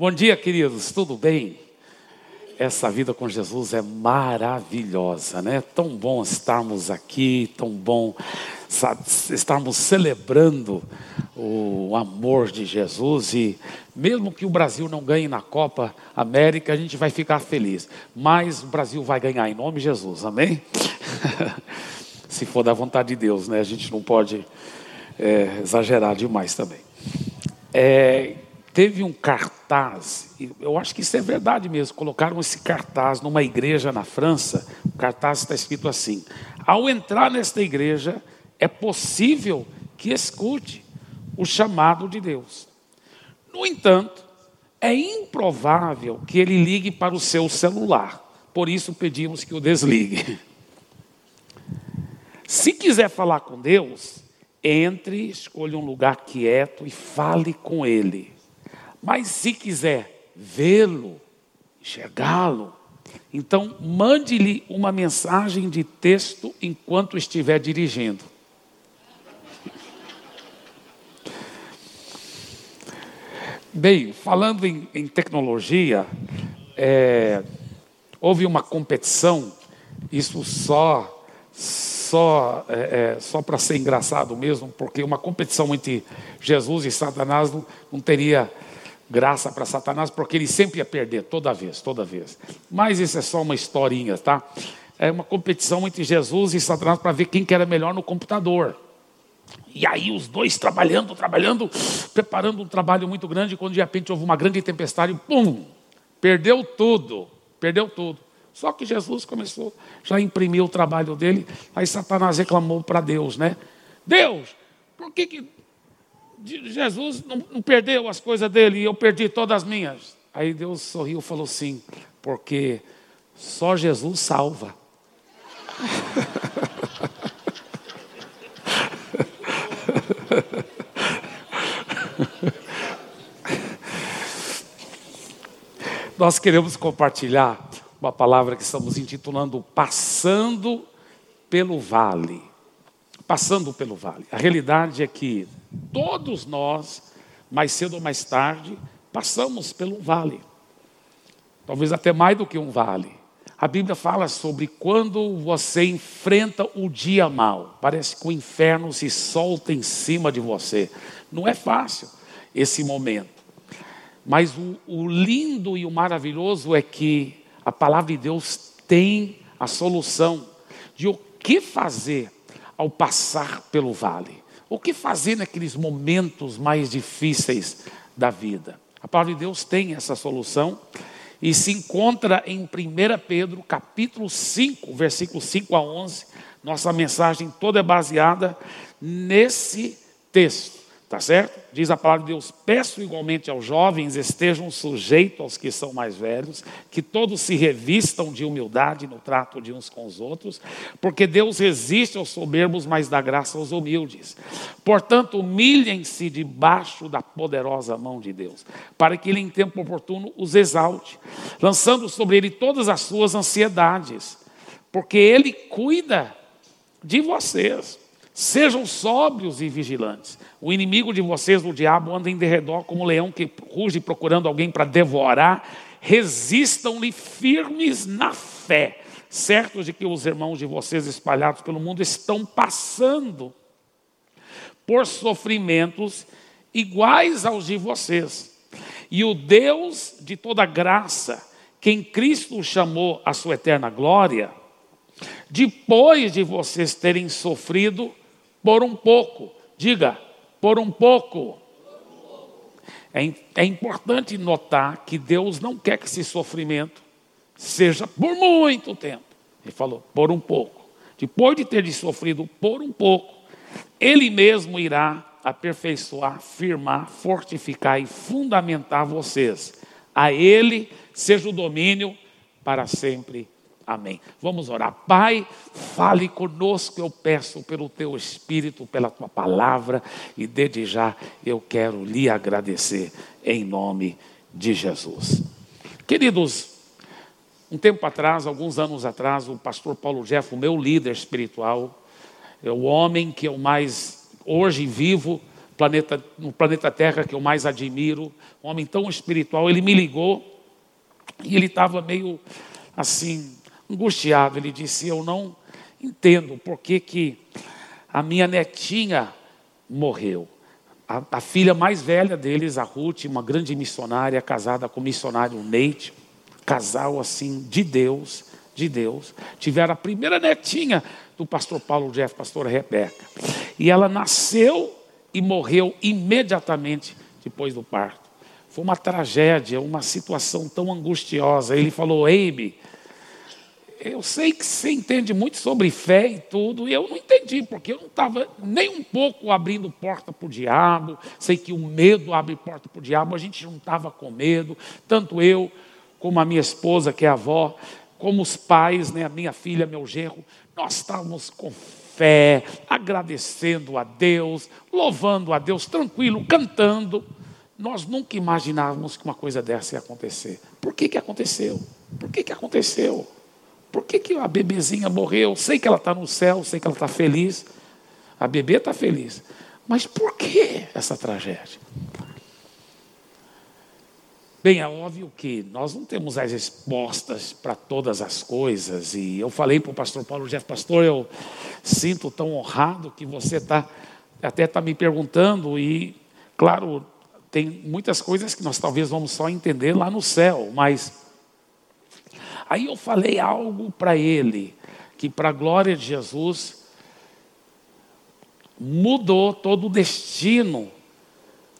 Bom dia, queridos, tudo bem? Essa vida com Jesus é maravilhosa, né? Tão bom estarmos aqui, tão bom estarmos celebrando o amor de Jesus e mesmo que o Brasil não ganhe na Copa América, a gente vai ficar feliz. Mas o Brasil vai ganhar em nome de Jesus, amém? Se for da vontade de Deus, né? A gente não pode é, exagerar demais também. É, teve um cartaz, eu acho que isso é verdade mesmo. Colocaram esse cartaz numa igreja na França. O cartaz está escrito assim: Ao entrar nesta igreja, é possível que escute o chamado de Deus. No entanto, é improvável que ele ligue para o seu celular. Por isso pedimos que o desligue. Se quiser falar com Deus, entre, escolha um lugar quieto e fale com Ele. Mas se quiser vê-lo, enxergá-lo, então mande-lhe uma mensagem de texto enquanto estiver dirigindo. Bem, falando em, em tecnologia, é, houve uma competição, isso só só, é, é, só para ser engraçado mesmo, porque uma competição entre Jesus e Satanás não, não teria graça para Satanás, porque ele sempre ia perder, toda vez, toda vez. Mas isso é só uma historinha, tá? É uma competição entre Jesus e Satanás para ver quem que era melhor no computador. E aí os dois trabalhando, trabalhando, preparando um trabalho muito grande, quando de repente houve uma grande tempestade, pum, perdeu tudo, perdeu tudo. Só que Jesus começou, já imprimiu o trabalho dele, aí Satanás reclamou para Deus, né? Deus, por que, que Jesus não, não perdeu as coisas dele e eu perdi todas as minhas? Aí Deus sorriu e falou assim: porque só Jesus salva. Nós queremos compartilhar uma palavra que estamos intitulando Passando pelo Vale. Passando pelo Vale. A realidade é que todos nós, mais cedo ou mais tarde, passamos pelo vale. Talvez até mais do que um vale. A Bíblia fala sobre quando você enfrenta o dia mal. Parece que o inferno se solta em cima de você. Não é fácil esse momento. Mas o, o lindo e o maravilhoso é que a palavra de Deus tem a solução de o que fazer ao passar pelo vale. O que fazer naqueles momentos mais difíceis da vida? A palavra de Deus tem essa solução e se encontra em 1 Pedro, capítulo 5, versículo 5 a 11. Nossa mensagem toda é baseada nesse texto. Tá certo? Diz a palavra de Deus: peço igualmente aos jovens estejam sujeitos aos que são mais velhos, que todos se revistam de humildade no trato de uns com os outros, porque Deus resiste aos soberbos, mas dá graça aos humildes. Portanto, humilhem-se debaixo da poderosa mão de Deus, para que Ele em tempo oportuno os exalte, lançando sobre Ele todas as suas ansiedades, porque Ele cuida de vocês. Sejam sóbrios e vigilantes. O inimigo de vocês, o diabo, anda em derredor como um leão que ruge procurando alguém para devorar. Resistam-lhe firmes na fé, certos de que os irmãos de vocês espalhados pelo mundo estão passando por sofrimentos iguais aos de vocês. E o Deus de toda graça, quem Cristo chamou à sua eterna glória, depois de vocês terem sofrido, por um pouco. Diga, por um pouco. É, é importante notar que Deus não quer que esse sofrimento seja por muito tempo. Ele falou, por um pouco. Depois de ter sofrido por um pouco, Ele mesmo irá aperfeiçoar, firmar, fortificar e fundamentar vocês. A Ele seja o domínio para sempre Amém. Vamos orar. Pai, fale conosco, eu peço pelo teu Espírito, pela tua palavra, e desde já eu quero lhe agradecer em nome de Jesus. Queridos, um tempo atrás, alguns anos atrás, o pastor Paulo Jeff, o meu líder espiritual, é o homem que eu mais hoje vivo planeta, no planeta Terra que eu mais admiro, um homem tão espiritual, ele me ligou e ele estava meio assim, angustiado. Ele disse: Eu não entendo por que, que a minha netinha morreu. A, a, filha mais velha deles, a Ruth, uma grande missionária, casada com o missionário Neite, casal assim de Deus, de Deus. Tiveram a primeira netinha do pastor Paulo Jeff, pastora Rebeca. E ela nasceu e morreu imediatamente depois do parto. Foi uma tragédia, uma situação tão angustiosa. Ele falou: Abe, eu sei que você entende muito sobre fé e tudo, e eu não entendi, porque eu não estava nem um pouco abrindo porta para o diabo. Sei que o medo abre porta para o diabo, a gente não estava com medo, tanto eu como a minha esposa, que é avó, como os pais, né, a minha filha, meu genro, nós estávamos com fé, agradecendo a Deus, louvando a Deus, tranquilo, cantando. Nós nunca imaginávamos que uma coisa dessa ia acontecer. Por que, que aconteceu? Por que, que aconteceu? Por que, que a bebezinha morreu? Sei que ela está no céu, sei que ela está feliz. A bebê está feliz. Mas por que essa tragédia? Bem, é óbvio que nós não temos as respostas para todas as coisas. E eu falei para o pastor Paulo Jeff, pastor, eu sinto tão honrado que você está até está me perguntando. E, claro, tem muitas coisas que nós talvez vamos só entender lá no céu, mas Aí eu falei algo para ele, que para a glória de Jesus, mudou todo o destino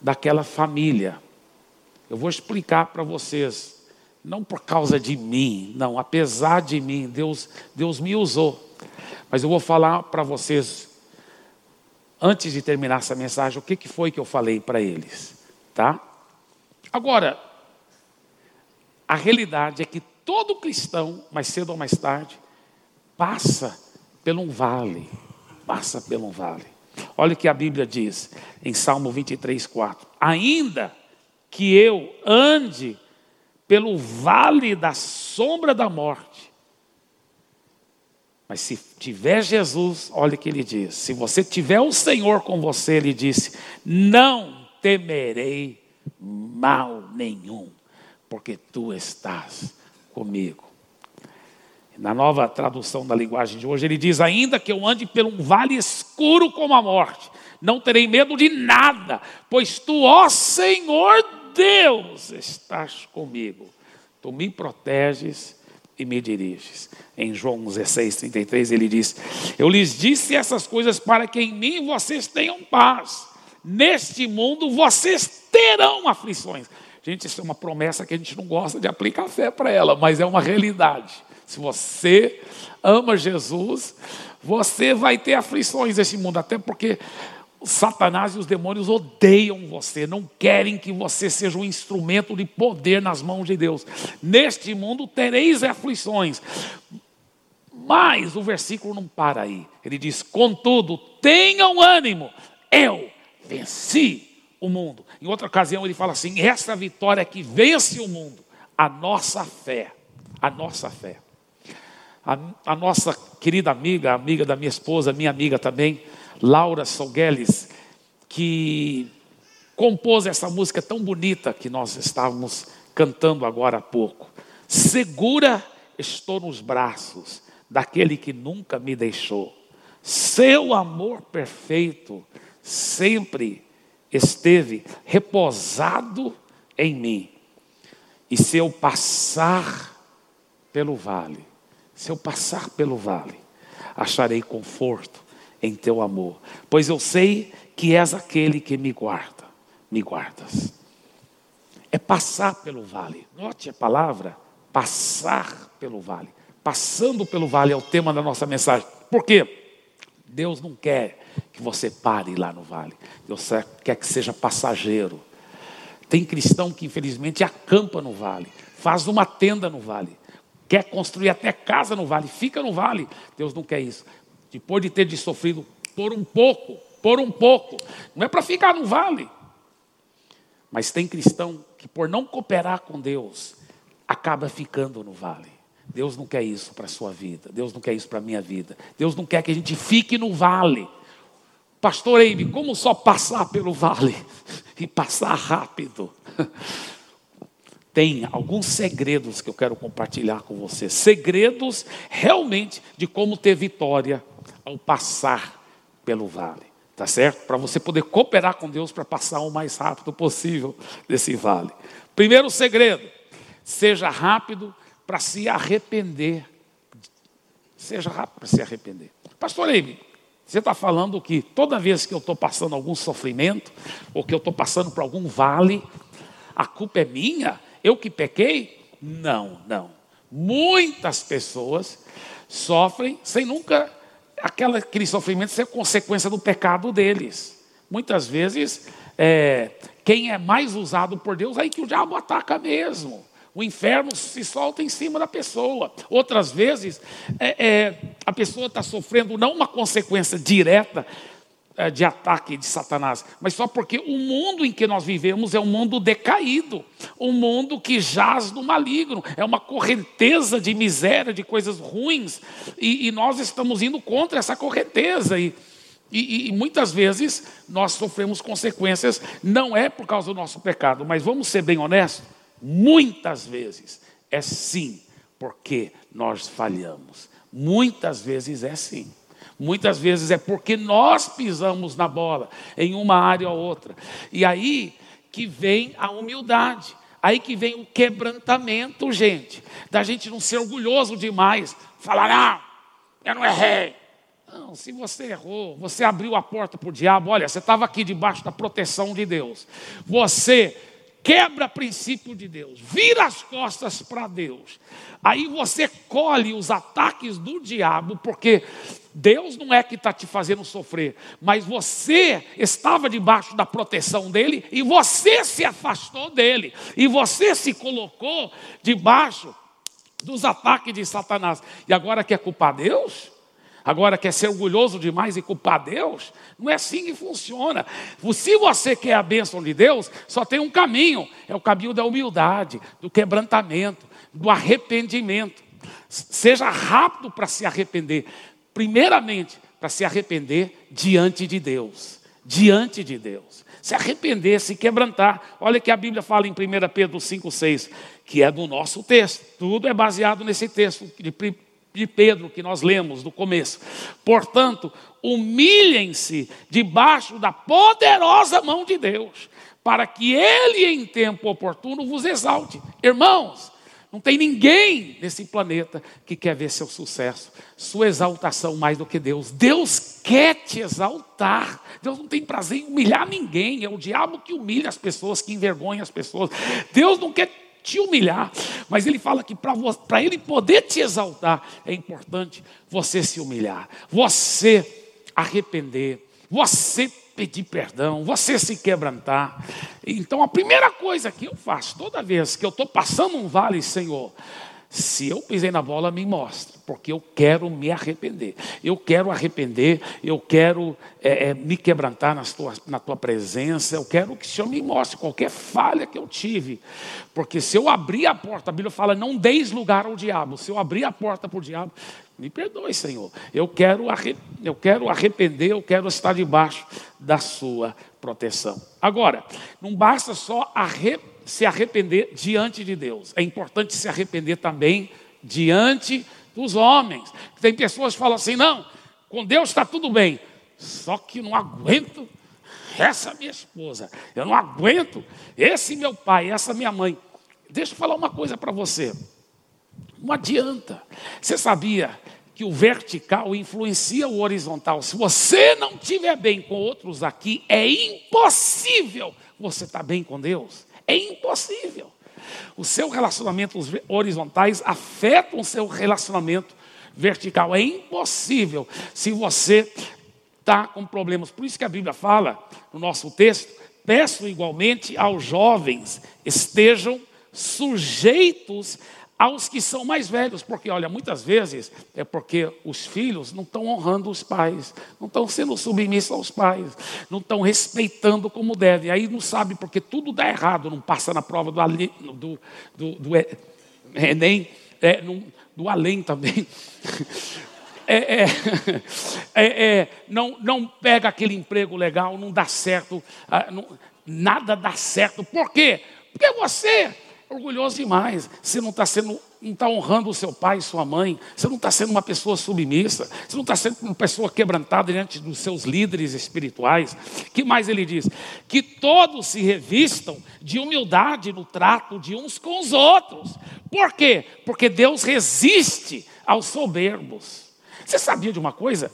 daquela família. Eu vou explicar para vocês, não por causa de mim, não, apesar de mim, Deus, Deus me usou. Mas eu vou falar para vocês, antes de terminar essa mensagem, o que, que foi que eu falei para eles, tá? Agora, a realidade é que todo cristão, mais cedo ou mais tarde, passa por um vale. Passa por um vale. Olha o que a Bíblia diz em Salmo 23, 4. Ainda que eu ande pelo vale da sombra da morte, mas se tiver Jesus, olha o que ele diz: se você tiver o Senhor com você, ele disse: não temerei mal nenhum, porque tu estás comigo. Na nova tradução da linguagem de hoje, ele diz: Ainda que eu ande por um vale escuro como a morte, não terei medo de nada, pois tu, ó Senhor Deus, estás comigo. Tu me proteges e me diriges. Em João 16, 33, ele diz: Eu lhes disse essas coisas para que em mim vocês tenham paz. Neste mundo vocês terão aflições. Gente, isso é uma promessa que a gente não gosta de aplicar fé para ela, mas é uma realidade. Se você ama Jesus, você vai ter aflições nesse mundo, até porque Satanás e os demônios odeiam você, não querem que você seja um instrumento de poder nas mãos de Deus. Neste mundo tereis aflições. Mas o versículo não para aí. Ele diz: Contudo, tenham ânimo, eu venci o mundo. Em outra ocasião ele fala assim: essa vitória que vence o mundo, a nossa fé, a nossa fé. A, a nossa querida amiga, amiga da minha esposa, minha amiga também, Laura Sogueles, que compôs essa música tão bonita que nós estávamos cantando agora há pouco. Segura estou nos braços daquele que nunca me deixou. Seu amor perfeito sempre esteve reposado em mim. E se eu passar pelo vale, se eu passar pelo vale, acharei conforto em teu amor, pois eu sei que és aquele que me guarda, me guardas. É passar pelo vale. Note a palavra passar pelo vale. Passando pelo vale é o tema da nossa mensagem. Por quê? Deus não quer que você pare lá no vale. Deus quer que seja passageiro. Tem cristão que infelizmente acampa no vale, faz uma tenda no vale, quer construir até casa no vale, fica no vale. Deus não quer isso. Depois de ter de sofrido por um pouco, por um pouco, não é para ficar no vale. Mas tem cristão que por não cooperar com Deus, acaba ficando no vale. Deus não quer isso para a sua vida. Deus não quer isso para a minha vida. Deus não quer que a gente fique no vale. Pastor Eime, como só passar pelo vale e passar rápido? Tem alguns segredos que eu quero compartilhar com você. Segredos realmente de como ter vitória ao passar pelo vale. Tá certo? Para você poder cooperar com Deus para passar o mais rápido possível desse vale. Primeiro segredo: seja rápido para se arrepender. Seja rápido para se arrepender. Pastor Eime, você está falando que toda vez que eu estou passando algum sofrimento, ou que eu estou passando por algum vale, a culpa é minha? Eu que pequei? Não, não. Muitas pessoas sofrem sem nunca aquela, aquele sofrimento ser consequência do pecado deles. Muitas vezes, é, quem é mais usado por Deus, aí que o diabo ataca mesmo. O inferno se solta em cima da pessoa. Outras vezes, é, é, a pessoa está sofrendo não uma consequência direta é, de ataque de Satanás, mas só porque o mundo em que nós vivemos é um mundo decaído, um mundo que jaz no maligno, é uma correnteza de miséria, de coisas ruins, e, e nós estamos indo contra essa correnteza. E, e, e, muitas vezes nós sofremos consequências, não é por causa do nosso pecado, mas vamos ser bem honestos, Muitas vezes é sim, porque nós falhamos. Muitas vezes é sim. Muitas vezes é porque nós pisamos na bola em uma área ou outra. E aí que vem a humildade. Aí que vem o quebrantamento, gente. Da gente não ser orgulhoso demais. Falar, ah, eu não errei. Não, se você errou, você abriu a porta para o diabo. Olha, você estava aqui debaixo da proteção de Deus. Você quebra princípio de Deus, vira as costas para Deus. Aí você colhe os ataques do diabo, porque Deus não é que está te fazendo sofrer, mas você estava debaixo da proteção dele e você se afastou dele, e você se colocou debaixo dos ataques de Satanás. E agora quer culpar Deus? Agora, quer ser orgulhoso demais e culpar Deus? Não é assim que funciona. Se você quer a bênção de Deus, só tem um caminho: é o caminho da humildade, do quebrantamento, do arrependimento. Seja rápido para se arrepender. Primeiramente, para se arrepender diante de Deus. Diante de Deus. Se arrepender, se quebrantar. Olha que a Bíblia fala em 1 Pedro 5,6, que é do nosso texto. Tudo é baseado nesse texto de de Pedro que nós lemos no começo. Portanto, humilhem-se debaixo da poderosa mão de Deus, para que Ele, em tempo oportuno, vos exalte. Irmãos, não tem ninguém nesse planeta que quer ver seu sucesso, sua exaltação mais do que Deus. Deus quer te exaltar. Deus não tem prazer em humilhar ninguém. É o diabo que humilha as pessoas, que envergonha as pessoas. Deus não quer te humilhar, mas ele fala que para ele poder te exaltar, é importante você se humilhar, você arrepender, você pedir perdão, você se quebrantar. Então a primeira coisa que eu faço toda vez que eu estou passando um vale, Senhor, se eu pisei na bola, me mostra, porque eu quero me arrepender. Eu quero arrepender, eu quero é, é, me quebrantar nas tuas, na tua presença, eu quero que o Senhor me mostre qualquer falha que eu tive. Porque se eu abrir a porta, a Bíblia fala, não deis lugar ao diabo. Se eu abrir a porta para o diabo, me perdoe, Senhor. Eu quero, eu quero arrepender, eu quero estar debaixo da sua proteção. Agora, não basta só arrepender se arrepender diante de Deus. É importante se arrepender também diante dos homens. Tem pessoas que falam assim: não, com Deus está tudo bem, só que não aguento essa minha esposa, eu não aguento esse meu pai, essa minha mãe. Deixa eu falar uma coisa para você. Não adianta. Você sabia que o vertical influencia o horizontal? Se você não estiver bem com outros aqui, é impossível você estar tá bem com Deus. É impossível. O seu relacionamento horizontais afetam o seu relacionamento vertical. É impossível se você está com problemas. Por isso que a Bíblia fala no nosso texto: peço igualmente aos jovens estejam sujeitos aos que são mais velhos, porque olha, muitas vezes é porque os filhos não estão honrando os pais, não estão sendo submissos aos pais, não estão respeitando como devem. Aí não sabe porque tudo dá errado, não passa na prova do, do, do, do Enem, é, no, do além também. é, é, é, é, não, não pega aquele emprego legal, não dá certo, ah, não, nada dá certo. Por quê? Porque você orgulhoso demais. Você não está sendo, não está honrando o seu pai e sua mãe. Você não está sendo uma pessoa submissa. Você não está sendo uma pessoa quebrantada diante dos seus líderes espirituais. Que mais ele diz? Que todos se revistam de humildade no trato de uns com os outros. Por quê? Porque Deus resiste aos soberbos. Você sabia de uma coisa?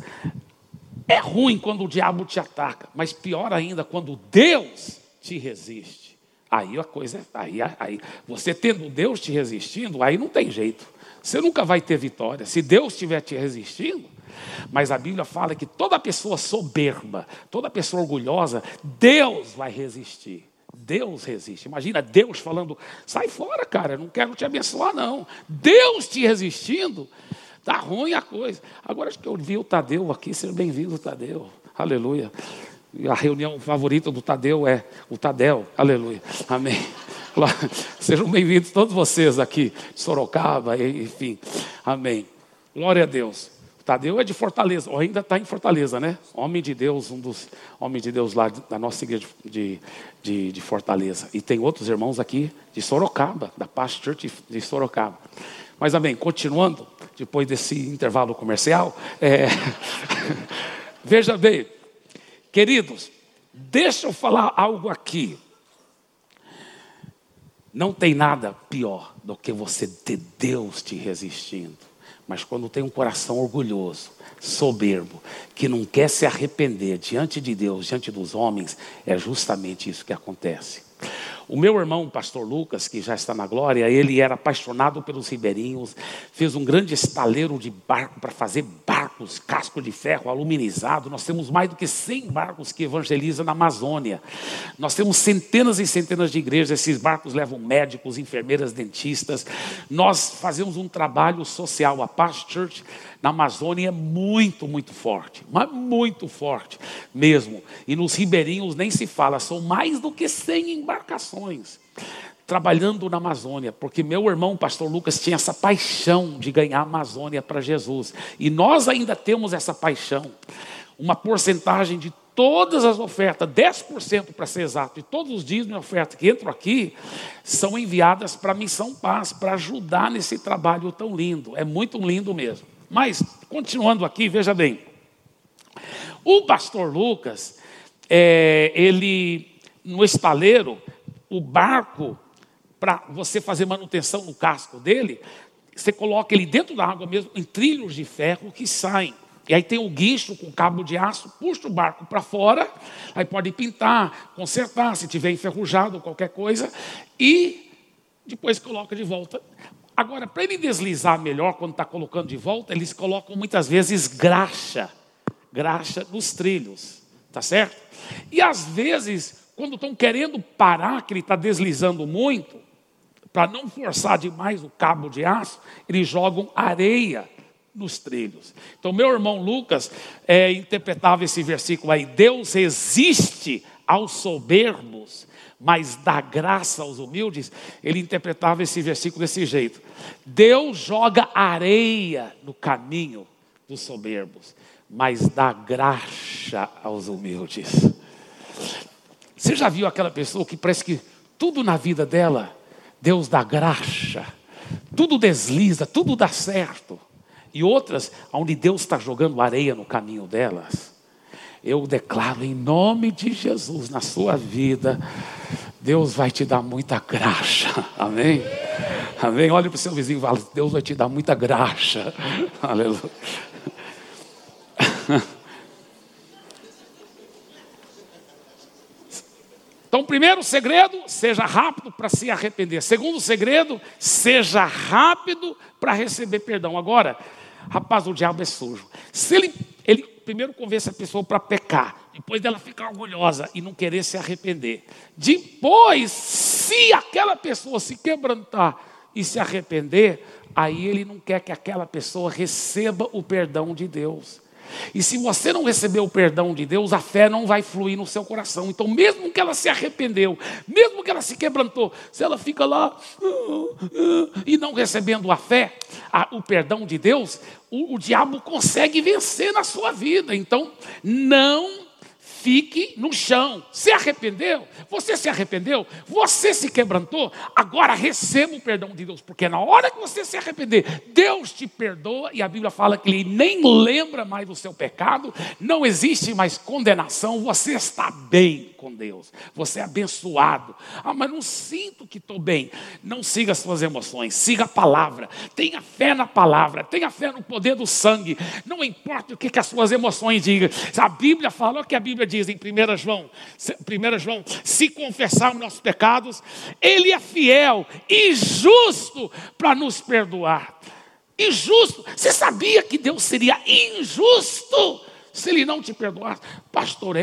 É ruim quando o diabo te ataca, mas pior ainda quando Deus te resiste. Aí a coisa, aí, aí você tendo Deus te resistindo, aí não tem jeito. Você nunca vai ter vitória. Se Deus estiver te resistindo, mas a Bíblia fala que toda pessoa soberba, toda pessoa orgulhosa, Deus vai resistir. Deus resiste. Imagina Deus falando: sai fora, cara, não quero te abençoar, não. Deus te resistindo, tá ruim a coisa. Agora acho que eu vi o Tadeu aqui, seja bem-vindo, Tadeu. Aleluia. A reunião favorita do Tadeu é o Tadel. Aleluia. Amém. Sejam bem-vindos todos vocês aqui de Sorocaba, enfim. Amém. Glória a Deus. Tadeu é de Fortaleza, ou ainda está em Fortaleza, né? Homem de Deus, um dos homens de Deus lá da nossa igreja de, de, de Fortaleza. E tem outros irmãos aqui de Sorocaba, da Past Church de Sorocaba. Mas amém, continuando, depois desse intervalo comercial, é... veja bem, Queridos, deixa eu falar algo aqui. Não tem nada pior do que você ter Deus te resistindo. Mas quando tem um coração orgulhoso, soberbo, que não quer se arrepender diante de Deus, diante dos homens, é justamente isso que acontece. O meu irmão, o pastor Lucas, que já está na glória, ele era apaixonado pelos ribeirinhos, fez um grande estaleiro de barco para fazer barcos, casco de ferro, aluminizado. Nós temos mais do que 100 barcos que evangelizam na Amazônia. Nós temos centenas e centenas de igrejas, esses barcos levam médicos, enfermeiras, dentistas. Nós fazemos um trabalho social, a Paz Church na Amazônia é muito, muito forte, mas muito forte mesmo. E nos ribeirinhos nem se fala, são mais do que 100 embarcações trabalhando na Amazônia, porque meu irmão, pastor Lucas, tinha essa paixão de ganhar a Amazônia para Jesus. E nós ainda temos essa paixão. Uma porcentagem de todas as ofertas, 10% para ser exato, e todos os dias de oferta que entram aqui, são enviadas para a Missão Paz, para ajudar nesse trabalho tão lindo. É muito lindo mesmo. Mas, continuando aqui, veja bem. O pastor Lucas, é, ele, no estaleiro, o barco, para você fazer manutenção no casco dele, você coloca ele dentro da água mesmo, em trilhos de ferro que saem. E aí tem o guicho com cabo de aço, puxa o barco para fora, aí pode pintar, consertar, se tiver enferrujado ou qualquer coisa, e depois coloca de volta. Agora, para ele deslizar melhor quando está colocando de volta, eles colocam muitas vezes graxa, graxa nos trilhos, tá certo? E às vezes, quando estão querendo parar, que ele está deslizando muito, para não forçar demais o cabo de aço, eles jogam areia nos trilhos. Então, meu irmão Lucas é, interpretava esse versículo aí: Deus resiste aos soberbos, mas dá graça aos humildes, ele interpretava esse versículo desse jeito: Deus joga areia no caminho dos soberbos, mas dá graça aos humildes. Você já viu aquela pessoa que parece que tudo na vida dela, Deus dá graça, tudo desliza, tudo dá certo, e outras onde Deus está jogando areia no caminho delas? eu declaro em nome de Jesus na sua vida, Deus vai te dar muita graça. Amém? Amém? Olha para o seu vizinho e fala: Deus vai te dar muita graça. Aleluia. Então, primeiro segredo, seja rápido para se arrepender. Segundo segredo, seja rápido para receber perdão. Agora, rapaz, o diabo é sujo. Se ele, ele primeiro convence a pessoa para pecar, depois dela ficar orgulhosa e não querer se arrepender. Depois, se aquela pessoa se quebrantar e se arrepender, aí ele não quer que aquela pessoa receba o perdão de Deus. E se você não receber o perdão de Deus, a fé não vai fluir no seu coração. Então, mesmo que ela se arrependeu, mesmo que ela se quebrantou, se ela fica lá uh, uh, e não recebendo a fé, a, o perdão de Deus, o, o diabo consegue vencer na sua vida. Então, não fique no chão. Se arrependeu? Você se arrependeu? Você se quebrantou? Agora receba o perdão de Deus, porque na hora que você se arrepender, Deus te perdoa e a Bíblia fala que Ele nem lembra mais do seu pecado, não existe mais condenação, você está bem com Deus, você é abençoado. Ah, mas não sinto que estou bem. Não siga as suas emoções, siga a palavra, tenha fé na palavra, tenha fé no poder do sangue, não importa o que, que as suas emoções digam. A Bíblia falou que a Bíblia diz em 1 João, 1 João, se confessarmos nossos pecados, Ele é fiel e justo para nos perdoar. Injusto. Você sabia que Deus seria injusto se Ele não te perdoasse? Pastor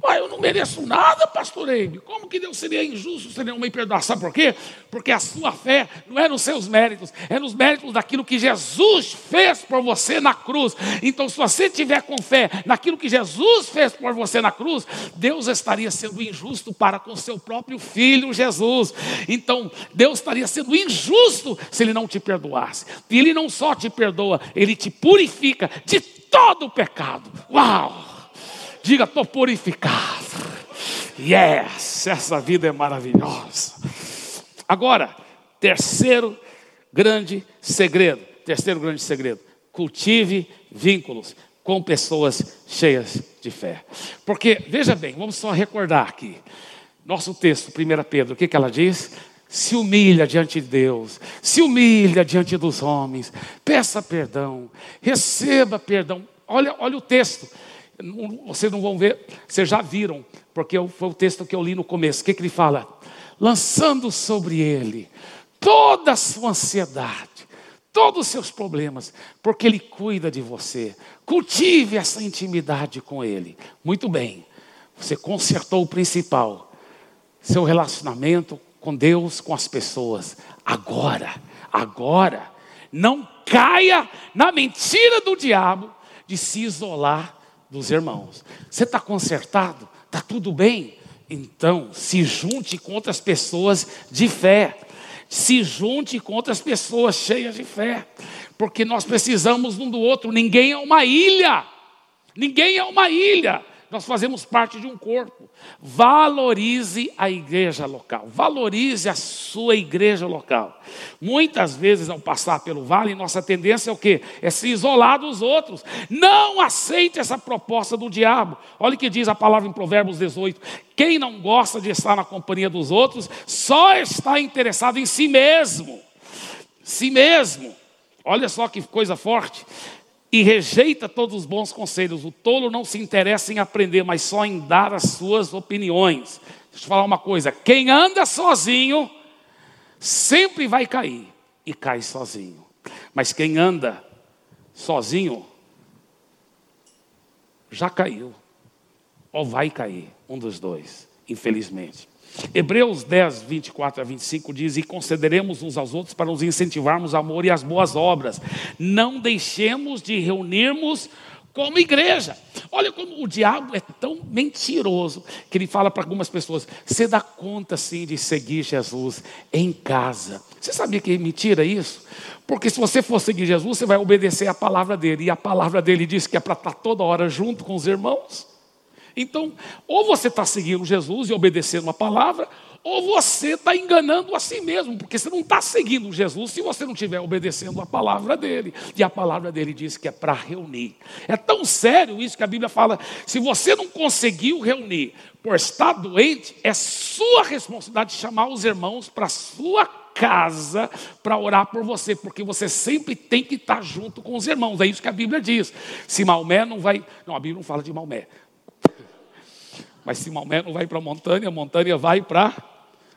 Pai, eu não mereço nada, pastor Eime. Como que Deus seria injusto se não me perdoar? Sabe por quê? Porque a sua fé não é nos seus méritos, é nos méritos daquilo que Jesus fez por você na cruz. Então, se você tiver com fé naquilo que Jesus fez por você na cruz, Deus estaria sendo injusto para com seu próprio filho Jesus. Então, Deus estaria sendo injusto se ele não te perdoasse. E ele não só te perdoa, ele te purifica de todo o pecado. Uau! Diga, estou purificado. Yes, essa vida é maravilhosa. Agora, terceiro grande segredo. Terceiro grande segredo. Cultive vínculos com pessoas cheias de fé. Porque, veja bem, vamos só recordar aqui. Nosso texto, 1 Pedro, o que, que ela diz? Se humilha diante de Deus, se humilha diante dos homens, peça perdão, receba perdão. Olha, olha o texto vocês não vão ver, vocês já viram, porque foi o texto que eu li no começo. O que, que ele fala? Lançando sobre ele toda a sua ansiedade, todos os seus problemas, porque ele cuida de você. Cultive essa intimidade com ele. Muito bem, você consertou o principal, seu relacionamento com Deus, com as pessoas. Agora, agora, não caia na mentira do diabo de se isolar dos irmãos. Você está consertado? Está tudo bem? Então, se junte com outras pessoas de fé. Se junte com outras pessoas cheias de fé. Porque nós precisamos um do outro. Ninguém é uma ilha. Ninguém é uma ilha. Nós fazemos parte de um corpo. Valorize a igreja local. Valorize a sua igreja local. Muitas vezes, ao passar pelo vale, nossa tendência é o quê? É se isolar dos outros. Não aceite essa proposta do diabo. Olha o que diz a palavra em Provérbios 18. Quem não gosta de estar na companhia dos outros, só está interessado em si mesmo. Si mesmo. Olha só que coisa forte e rejeita todos os bons conselhos. O tolo não se interessa em aprender, mas só em dar as suas opiniões. Deixa eu falar uma coisa: quem anda sozinho sempre vai cair e cai sozinho. Mas quem anda sozinho já caiu ou vai cair, um dos dois, infelizmente. Hebreus 10, 24 a 25 diz: E concederemos uns aos outros para nos incentivarmos o amor e as boas obras. Não deixemos de reunirmos como igreja. Olha como o diabo é tão mentiroso que ele fala para algumas pessoas: você dá conta sim de seguir Jesus em casa. Você sabia que é mentira isso? Porque se você for seguir Jesus, você vai obedecer a palavra dele, e a palavra dele diz que é para estar toda hora junto com os irmãos. Então, ou você está seguindo Jesus e obedecendo uma palavra, ou você está enganando a si mesmo, porque você não está seguindo Jesus se você não estiver obedecendo a palavra dele. E a palavra dele diz que é para reunir. É tão sério isso que a Bíblia fala: se você não conseguiu reunir por estar doente, é sua responsabilidade chamar os irmãos para a sua casa para orar por você, porque você sempre tem que estar junto com os irmãos. É isso que a Bíblia diz. Se Maomé não vai. Não, a Bíblia não fala de Maomé. Mas se Maomé não vai para a montanha, a montanha vai para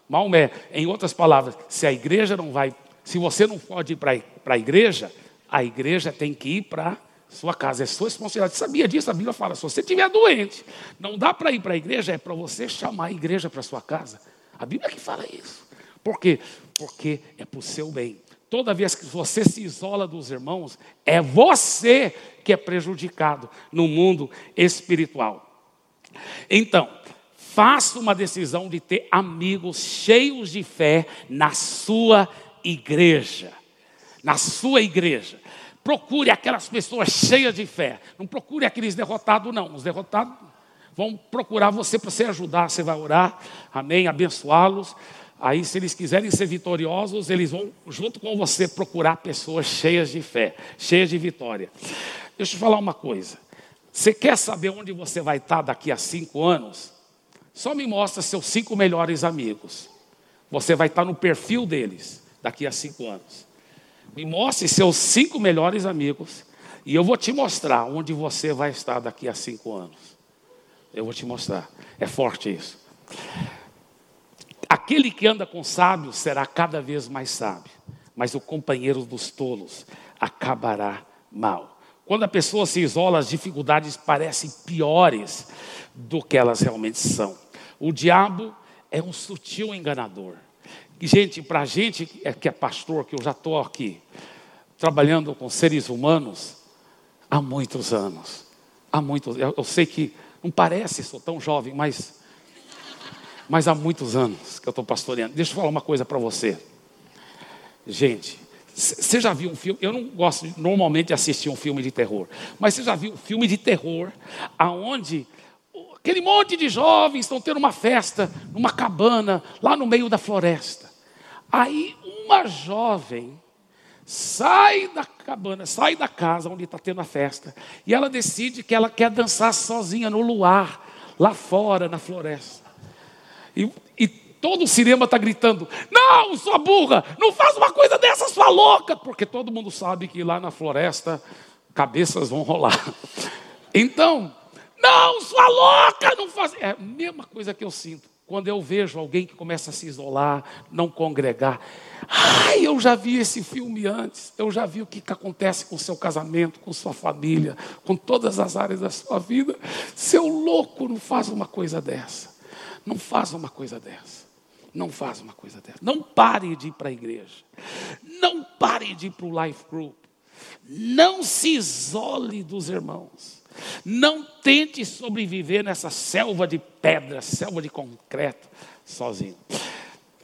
Maomé. Em outras palavras, se a igreja não vai, se você não pode ir para a igreja, a igreja tem que ir para sua casa, é sua responsabilidade. Sabia disso? A Bíblia fala: se você estiver doente, não dá para ir para a igreja, é para você chamar a igreja para sua casa. A Bíblia que fala isso. Por quê? Porque é para o seu bem. toda vez que você se isola dos irmãos, é você que é prejudicado no mundo espiritual. Então, faça uma decisão de ter amigos cheios de fé na sua igreja. Na sua igreja. Procure aquelas pessoas cheias de fé. Não procure aqueles derrotados, não. Os derrotados vão procurar você para você ajudar. Você vai orar, amém, abençoá-los. Aí, se eles quiserem ser vitoriosos, eles vão, junto com você, procurar pessoas cheias de fé, cheias de vitória. Deixa eu falar uma coisa. Você quer saber onde você vai estar daqui a cinco anos? Só me mostra seus cinco melhores amigos. Você vai estar no perfil deles daqui a cinco anos. Me mostre seus cinco melhores amigos e eu vou te mostrar onde você vai estar daqui a cinco anos. Eu vou te mostrar. É forte isso. Aquele que anda com sábios será cada vez mais sábio, mas o companheiro dos tolos acabará mal. Quando a pessoa se isola, as dificuldades parecem piores do que elas realmente são. O diabo é um sutil enganador. Gente, para a gente que é pastor, que eu já estou aqui, trabalhando com seres humanos há muitos anos. Há muitos, eu, eu sei que não parece, sou tão jovem, mas, mas há muitos anos que eu estou pastoreando. Deixa eu falar uma coisa para você. Gente, você já viu um filme? Eu não gosto normalmente de assistir um filme de terror, mas você já viu um filme de terror aonde aquele monte de jovens estão tendo uma festa numa cabana lá no meio da floresta. Aí uma jovem sai da cabana, sai da casa onde está tendo a festa, e ela decide que ela quer dançar sozinha no luar, lá fora, na floresta. E, todo o cinema está gritando: Não, sua burra, não faz uma coisa dessa, sua louca, porque todo mundo sabe que lá na floresta cabeças vão rolar. Então, não, sua louca, não faz. É a mesma coisa que eu sinto quando eu vejo alguém que começa a se isolar, não congregar. Ai, eu já vi esse filme antes, eu já vi o que, que acontece com o seu casamento, com sua família, com todas as áreas da sua vida. Seu louco, não faz uma coisa dessa. Não faz uma coisa dessa. Não faz uma coisa dessa. Não pare de ir para a igreja. Não pare de ir para o life group. Não se isole dos irmãos. Não tente sobreviver nessa selva de pedra, selva de concreto, sozinho.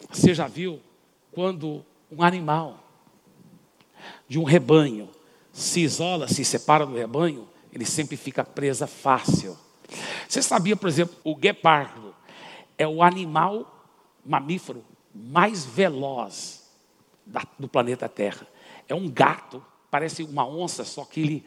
Você já viu quando um animal de um rebanho se isola, se separa do rebanho, ele sempre fica presa fácil. Você sabia, por exemplo, o guepardo é o animal mamífero mais veloz do planeta Terra. É um gato, parece uma onça, só que ele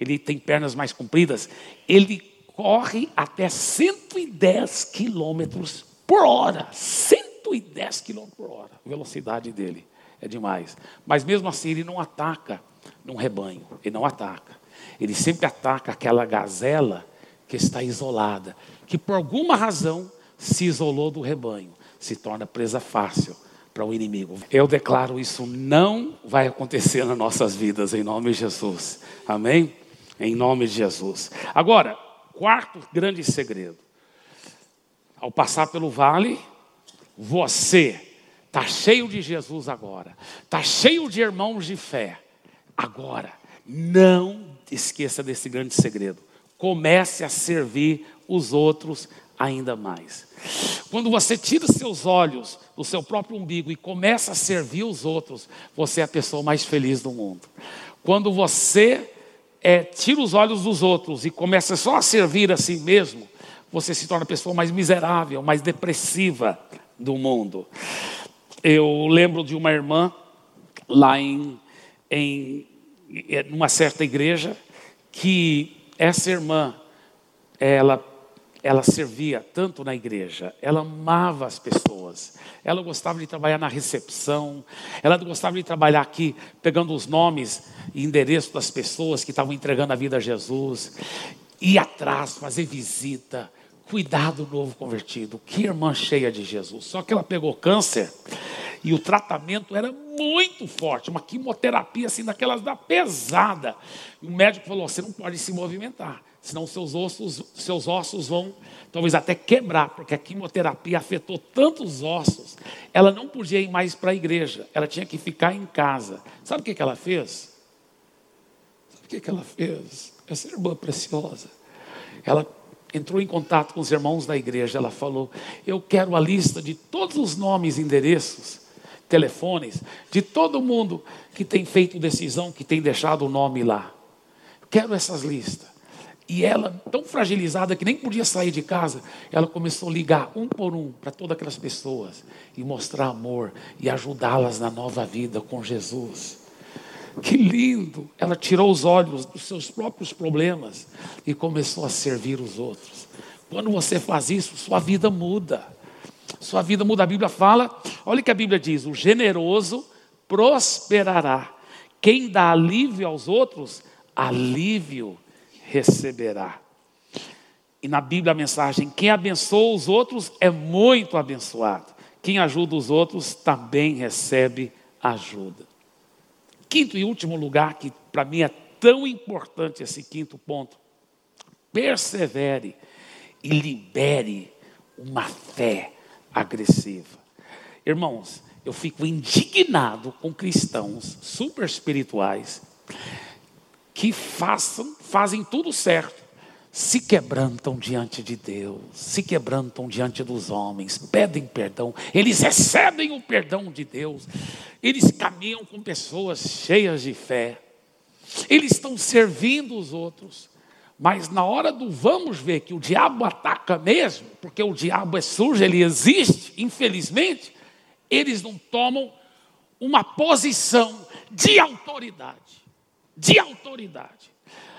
ele tem pernas mais compridas, ele corre até 110 quilômetros por hora. 110 quilômetros por hora. A velocidade dele é demais. Mas mesmo assim, ele não ataca num rebanho. Ele não ataca. Ele sempre ataca aquela gazela que está isolada, que por alguma razão se isolou do rebanho, se torna presa fácil para o inimigo. Eu declaro isso não vai acontecer nas nossas vidas, em nome de Jesus. Amém? em nome de Jesus. Agora, quarto grande segredo. Ao passar pelo vale, você está cheio de Jesus agora, está cheio de irmãos de fé. Agora, não esqueça desse grande segredo. Comece a servir os outros ainda mais. Quando você tira seus olhos do seu próprio umbigo e começa a servir os outros, você é a pessoa mais feliz do mundo. Quando você é, tira os olhos dos outros e começa só a servir a si mesmo, você se torna a pessoa mais miserável, mais depressiva do mundo. Eu lembro de uma irmã lá em, em numa certa igreja que essa irmã ela ela servia tanto na igreja, ela amava as pessoas, ela gostava de trabalhar na recepção, ela gostava de trabalhar aqui, pegando os nomes e endereços das pessoas que estavam entregando a vida a Jesus, ir atrás, fazer visita, cuidar do novo convertido. Que irmã cheia de Jesus. Só que ela pegou câncer e o tratamento era muito forte, uma quimioterapia assim daquelas da pesada. E o médico falou: você não pode se movimentar. Senão seus ossos, seus ossos vão talvez até quebrar, porque a quimioterapia afetou tantos ossos. Ela não podia ir mais para a igreja, ela tinha que ficar em casa. Sabe o que, que ela fez? Sabe o que, que ela fez? Essa irmã preciosa. Ela entrou em contato com os irmãos da igreja, ela falou: Eu quero a lista de todos os nomes, endereços, telefones, de todo mundo que tem feito decisão, que tem deixado o nome lá. Quero essas listas. E ela, tão fragilizada que nem podia sair de casa, ela começou a ligar um por um para todas aquelas pessoas e mostrar amor e ajudá-las na nova vida com Jesus. Que lindo! Ela tirou os olhos dos seus próprios problemas e começou a servir os outros. Quando você faz isso, sua vida muda. Sua vida muda. A Bíblia fala, olha o que a Bíblia diz: o generoso prosperará. Quem dá alívio aos outros, alívio receberá. E na Bíblia a mensagem: quem abençoa os outros é muito abençoado. Quem ajuda os outros também recebe ajuda. Quinto e último lugar, que para mim é tão importante esse quinto ponto: persevere e libere uma fé agressiva. Irmãos, eu fico indignado com cristãos super espirituais que façam, fazem tudo certo, se quebrantam diante de Deus, se quebrantam diante dos homens, pedem perdão, eles recebem o perdão de Deus, eles caminham com pessoas cheias de fé, eles estão servindo os outros, mas na hora do vamos ver que o diabo ataca mesmo, porque o diabo é sujo, ele existe, infelizmente, eles não tomam uma posição de autoridade. De autoridade.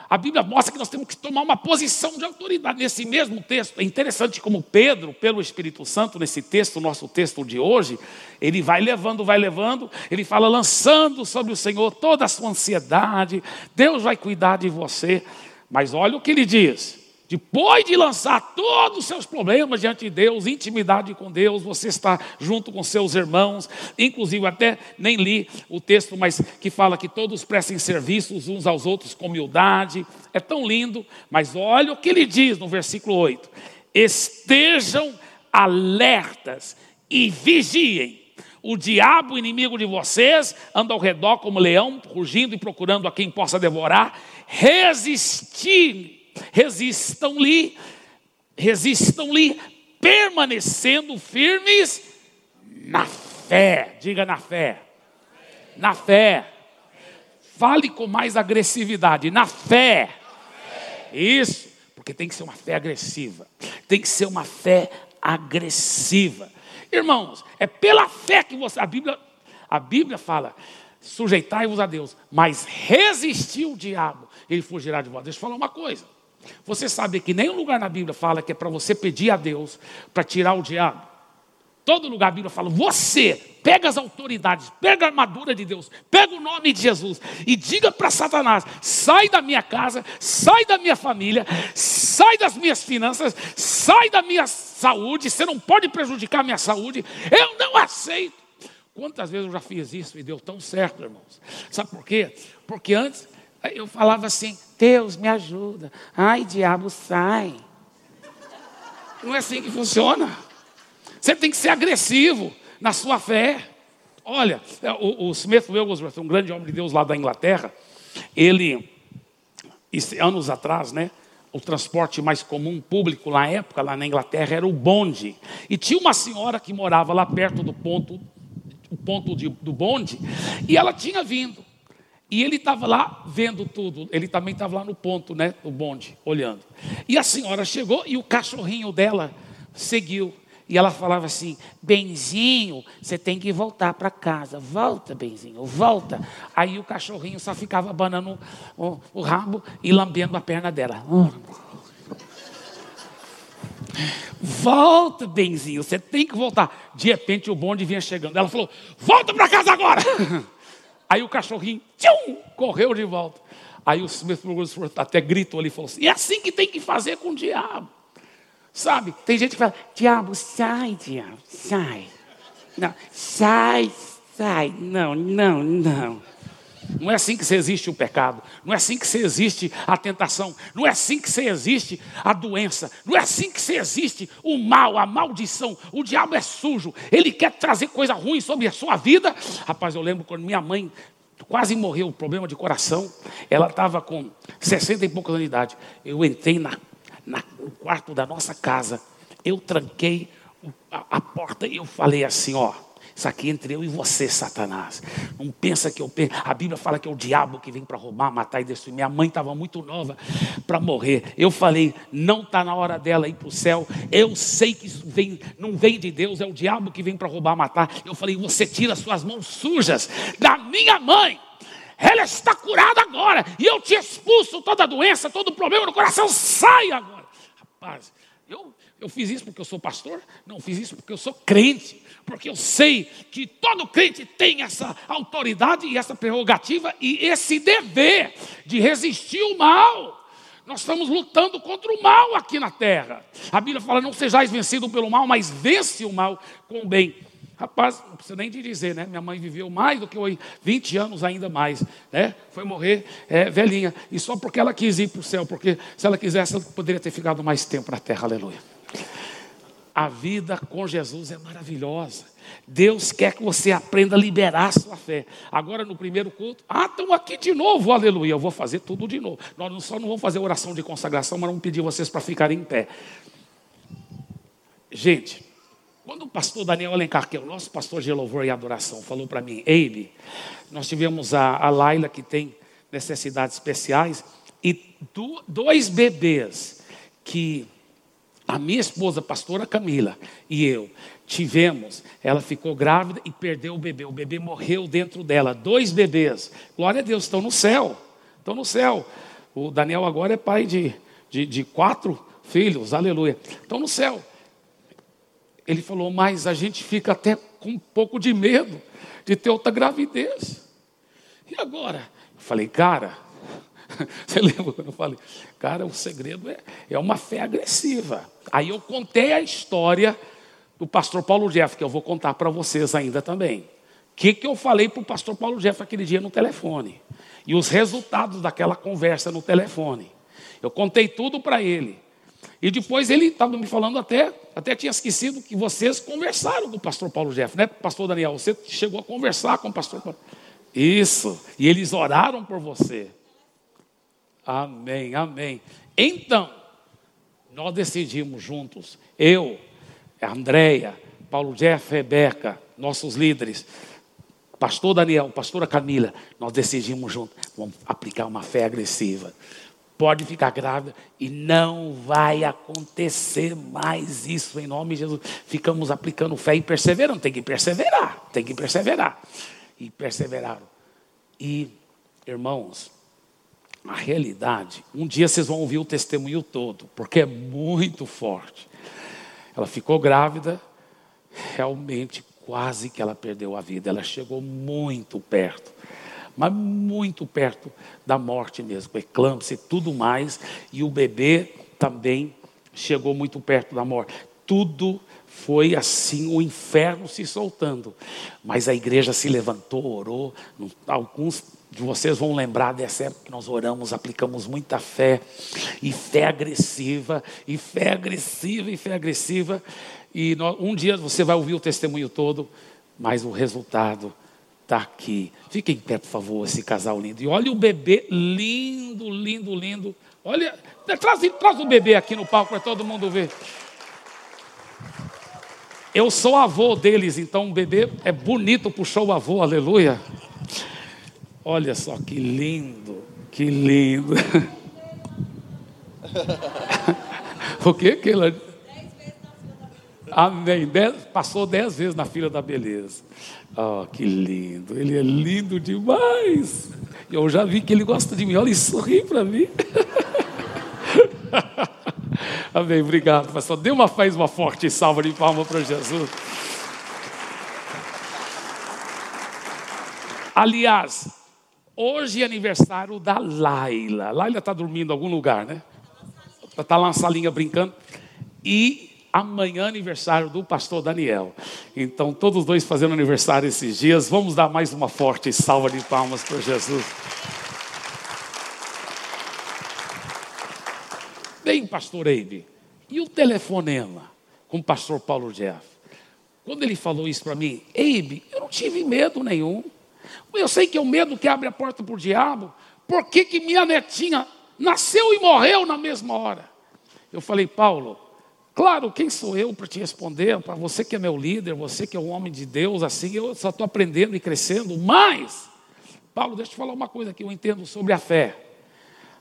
A Bíblia mostra que nós temos que tomar uma posição de autoridade. Nesse mesmo texto, é interessante como Pedro, pelo Espírito Santo, nesse texto, nosso texto de hoje, ele vai levando, vai levando, ele fala, lançando sobre o Senhor toda a sua ansiedade, Deus vai cuidar de você. Mas olha o que ele diz: depois de lançar todos os seus problemas diante de Deus, intimidade com Deus, você está junto com seus irmãos, inclusive até nem li o texto, mas que fala que todos prestem serviços uns aos outros com humildade. É tão lindo, mas olha o que ele diz no versículo 8: estejam alertas e vigiem. O diabo, inimigo de vocês, anda ao redor como leão, rugindo e procurando a quem possa devorar. Resistir resistam-lhe, resistam-lhe, permanecendo firmes na fé. Diga na fé. Na fé. Fale com mais agressividade. Na fé. Isso, porque tem que ser uma fé agressiva. Tem que ser uma fé agressiva. Irmãos, é pela fé que você. A Bíblia, a Bíblia fala: sujeitai-vos a Deus, mas resistir o diabo, ele fugirá de vós. Deixa eu falar uma coisa. Você sabe que nenhum lugar na Bíblia fala que é para você pedir a Deus para tirar o diabo. Todo lugar a Bíblia fala: você pega as autoridades, pega a armadura de Deus, pega o nome de Jesus e diga para Satanás: sai da minha casa, sai da minha família, sai das minhas finanças, sai da minha saúde. Você não pode prejudicar a minha saúde. Eu não aceito. Quantas vezes eu já fiz isso e deu tão certo, irmãos? Sabe por quê? Porque antes eu falava assim: Deus me ajuda. Ai, diabo, sai. Não é assim que funciona. Você tem que ser agressivo na sua fé. Olha, é, o, o Smith Wigglesworth, um grande homem de Deus lá da Inglaterra, ele, anos atrás, né? O transporte mais comum público na época, lá na Inglaterra, era o bonde. E tinha uma senhora que morava lá perto do ponto, o ponto de, do bonde, e ela tinha vindo. E ele estava lá vendo tudo, ele também estava lá no ponto, né, no bonde, olhando. E a senhora chegou e o cachorrinho dela seguiu. E ela falava assim: Benzinho, você tem que voltar para casa. Volta, Benzinho, volta. Aí o cachorrinho só ficava abanando o, o rabo e lambendo a perna dela. Volta, Benzinho, você tem que voltar. De repente o bonde vinha chegando. Ela falou: Volta para casa agora. Aí o cachorrinho tchum, correu de volta. Aí o Smith Wigglesworth até gritou ali e falou assim: é assim que tem que fazer com o diabo. Sabe? Tem gente que fala: diabo, sai, diabo, sai. Não, sai, sai. Não, não, não. Não é assim que se existe o pecado. Não é assim que se existe a tentação. Não é assim que se existe a doença. Não é assim que se existe o mal, a maldição. O diabo é sujo. Ele quer trazer coisa ruim sobre a sua vida. Rapaz, eu lembro quando minha mãe quase morreu, problema de coração. Ela estava com 60 e poucos anos de idade. Eu entrei na, na, no quarto da nossa casa. Eu tranquei a, a porta e eu falei assim: ó. Isso aqui entre eu e você, Satanás. Não pensa que eu. A Bíblia fala que é o diabo que vem para roubar, matar e destruir. Minha mãe estava muito nova para morrer. Eu falei, não está na hora dela ir para o céu. Eu sei que isso vem, não vem de Deus, é o diabo que vem para roubar, matar. Eu falei, você tira suas mãos sujas da minha mãe. Ela está curada agora. E eu te expulso toda doença, todo problema no coração. Sai agora. Rapaz, eu, eu fiz isso porque eu sou pastor? Não, fiz isso porque eu sou crente porque eu sei que todo crente tem essa autoridade e essa prerrogativa e esse dever de resistir o mal. Nós estamos lutando contra o mal aqui na terra. A Bíblia fala: não sejais vencido pelo mal, mas vence o mal com o bem. Rapaz, não precisa nem de dizer, né? Minha mãe viveu mais do que 20 anos ainda mais, né? Foi morrer é, velhinha. E só porque ela quis ir para o céu, porque se ela quisesse, ela poderia ter ficado mais tempo na terra, aleluia. A vida com Jesus é maravilhosa. Deus quer que você aprenda a liberar a sua fé. Agora no primeiro culto, ah, estão aqui de novo, aleluia. Eu vou fazer tudo de novo. Nós só não vamos fazer oração de consagração, mas vamos pedir vocês para ficarem em pé. Gente, quando o pastor Daniel Alencar, que é o nosso pastor de louvor e adoração, falou para mim, Eibe, nós tivemos a, a Laila que tem necessidades especiais e do, dois bebês que a minha esposa, pastora Camila, e eu tivemos, ela ficou grávida e perdeu o bebê. O bebê morreu dentro dela. Dois bebês. Glória a Deus, estão no céu. Estão no céu. O Daniel agora é pai de, de, de quatro filhos. Aleluia. Estão no céu. Ele falou, mas a gente fica até com um pouco de medo de ter outra gravidez. E agora? Eu falei, cara, você lembra quando eu falei? Cara, o segredo é, é uma fé agressiva. Aí eu contei a história do pastor Paulo Jeff, que eu vou contar para vocês ainda também. O que, que eu falei para o pastor Paulo Jeff aquele dia no telefone? E os resultados daquela conversa no telefone. Eu contei tudo para ele. E depois ele estava me falando até, até tinha esquecido que vocês conversaram com o pastor Paulo Jeff, né? Pastor Daniel, você chegou a conversar com o pastor Paulo. Isso. E eles oraram por você. Amém, amém. Então, nós decidimos juntos, eu, Andréia, Paulo Jeff, Rebeca, nossos líderes, pastor Daniel, pastora Camila, nós decidimos juntos, vamos aplicar uma fé agressiva. Pode ficar grávida e não vai acontecer mais isso em nome de Jesus. Ficamos aplicando fé e perseverando. Tem que perseverar, tem que perseverar. E perseveraram. E, irmãos, a realidade, um dia vocês vão ouvir o testemunho todo, porque é muito forte. Ela ficou grávida, realmente quase que ela perdeu a vida. Ela chegou muito perto, mas muito perto da morte mesmo, eclâmpsia e tudo mais. E o bebê também chegou muito perto da morte. Tudo foi assim o inferno se soltando. Mas a igreja se levantou, orou. Alguns de vocês vão lembrar dessa época que nós oramos, aplicamos muita fé, e fé agressiva, e fé agressiva, e fé agressiva. E um dia você vai ouvir o testemunho todo, mas o resultado está aqui. Fique em pé, por favor, esse casal lindo. E olha o bebê lindo, lindo, lindo. Olha, traz, traz o bebê aqui no palco para todo mundo ver. Eu sou avô deles, então o bebê é bonito, puxou o avô, aleluia. Olha só que lindo, que lindo. o que ela... Amém. Dez, passou dez vezes na fila da beleza. Oh, que lindo. Ele é lindo demais. Eu já vi que ele gosta de mim. Olha, ele sorri para mim. Amém. Obrigado, pastor. Dê uma faz uma forte salva de palma para Jesus. Aliás, Hoje é aniversário da Laila. Laila está dormindo em algum lugar, né? Está lá na salinha brincando. E amanhã aniversário do pastor Daniel. Então, todos dois fazendo aniversário esses dias. Vamos dar mais uma forte salva de palmas para Jesus. Bem, pastor Eibe, e o telefonema com o pastor Paulo Jeff? Quando ele falou isso para mim, Eibe, eu não tive medo nenhum. Eu sei que é o medo que abre a porta para o diabo. Por que, que minha netinha nasceu e morreu na mesma hora? Eu falei, Paulo, claro, quem sou eu para te responder? Para você que é meu líder, você que é um homem de Deus, assim, eu só estou aprendendo e crescendo. Mas, Paulo, deixa eu te falar uma coisa que eu entendo sobre a fé.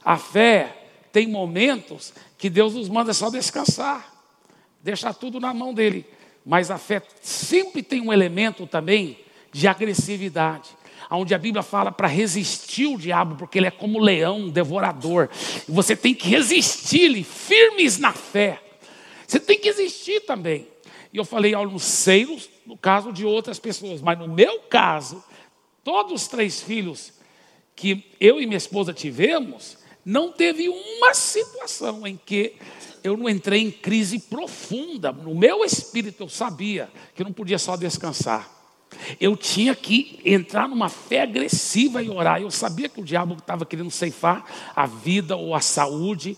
A fé tem momentos que Deus nos manda só descansar, deixar tudo na mão dele. Mas a fé sempre tem um elemento também de agressividade onde a Bíblia fala para resistir o diabo, porque ele é como um leão um devorador. E você tem que resistir-lhe, firmes na fé. Você tem que existir também. E eu falei, eu não sei no caso de outras pessoas, mas no meu caso, todos os três filhos que eu e minha esposa tivemos, não teve uma situação em que eu não entrei em crise profunda. No meu espírito eu sabia que eu não podia só descansar. Eu tinha que entrar numa fé agressiva e orar. Eu sabia que o diabo estava querendo ceifar a vida ou a saúde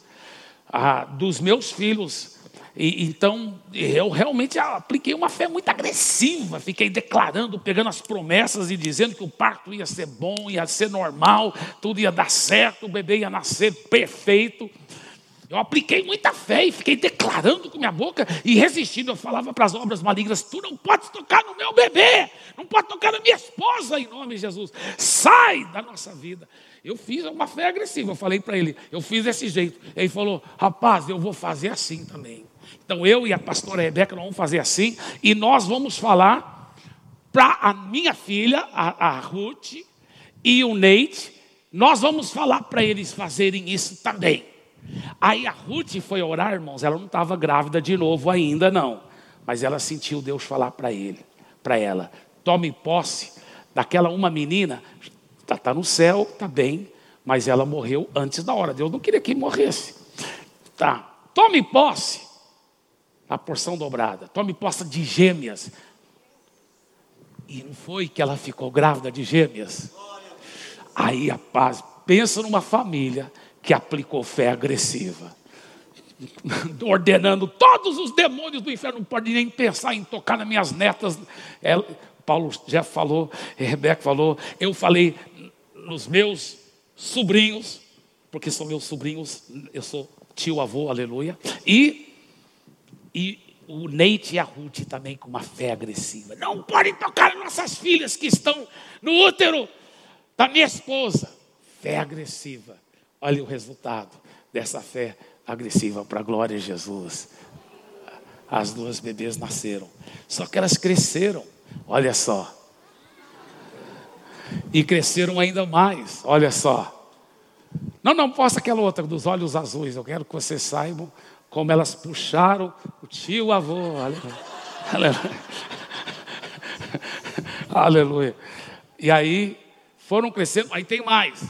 a, dos meus filhos. E, então, eu realmente apliquei uma fé muito agressiva. Fiquei declarando, pegando as promessas e dizendo que o parto ia ser bom, ia ser normal, tudo ia dar certo, o bebê ia nascer perfeito. Eu apliquei muita fé e fiquei declarando com minha boca e resistindo. Eu falava para as obras malignas: Tu não podes tocar no meu bebê, não pode tocar na minha esposa, em nome de Jesus. Sai da nossa vida. Eu fiz uma fé agressiva. Eu falei para ele: Eu fiz desse jeito. Ele falou: Rapaz, eu vou fazer assim também. Então eu e a pastora Rebeca vamos fazer assim e nós vamos falar para a minha filha, a, a Ruth e o Neite. Nós vamos falar para eles fazerem isso também. Aí a Ruth foi orar, irmãos, ela não estava grávida de novo ainda, não. Mas ela sentiu Deus falar para ele, para ela: tome posse daquela uma menina, está tá no céu, está bem, mas ela morreu antes da hora. Deus não queria que morresse. Tá, tome posse a porção dobrada, tome posse de gêmeas. E não foi que ela ficou grávida de gêmeas. Aí a paz, pensa numa família que aplicou fé agressiva. Ordenando todos os demônios do inferno, não pode nem pensar em tocar nas minhas netas. Ela, Paulo já falou, Rebeca falou, eu falei nos meus sobrinhos, porque são meus sobrinhos, eu sou tio avô, aleluia. E, e o Neite e a Ruth também com uma fé agressiva. Não podem tocar nossas filhas que estão no útero da minha esposa. Fé agressiva. Olha o resultado dessa fé agressiva para a glória de Jesus. As duas bebês nasceram, só que elas cresceram, olha só. E cresceram ainda mais, olha só. Não, não posso aquela outra dos olhos azuis, eu quero que vocês saibam como elas puxaram o tio avô. Aleluia. Aleluia. E aí foram crescendo, aí tem mais.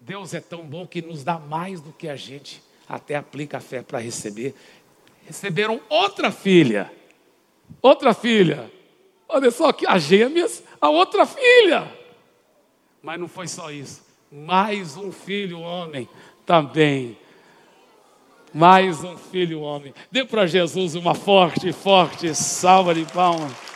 Deus é tão bom que nos dá mais do que a gente até aplica a fé para receber. Receberam outra filha. Outra filha. Olha só que as gêmeas, a outra filha. Mas não foi só isso. Mais um filho homem também. Mais um filho homem. Dê para Jesus uma forte, forte salva de palmas.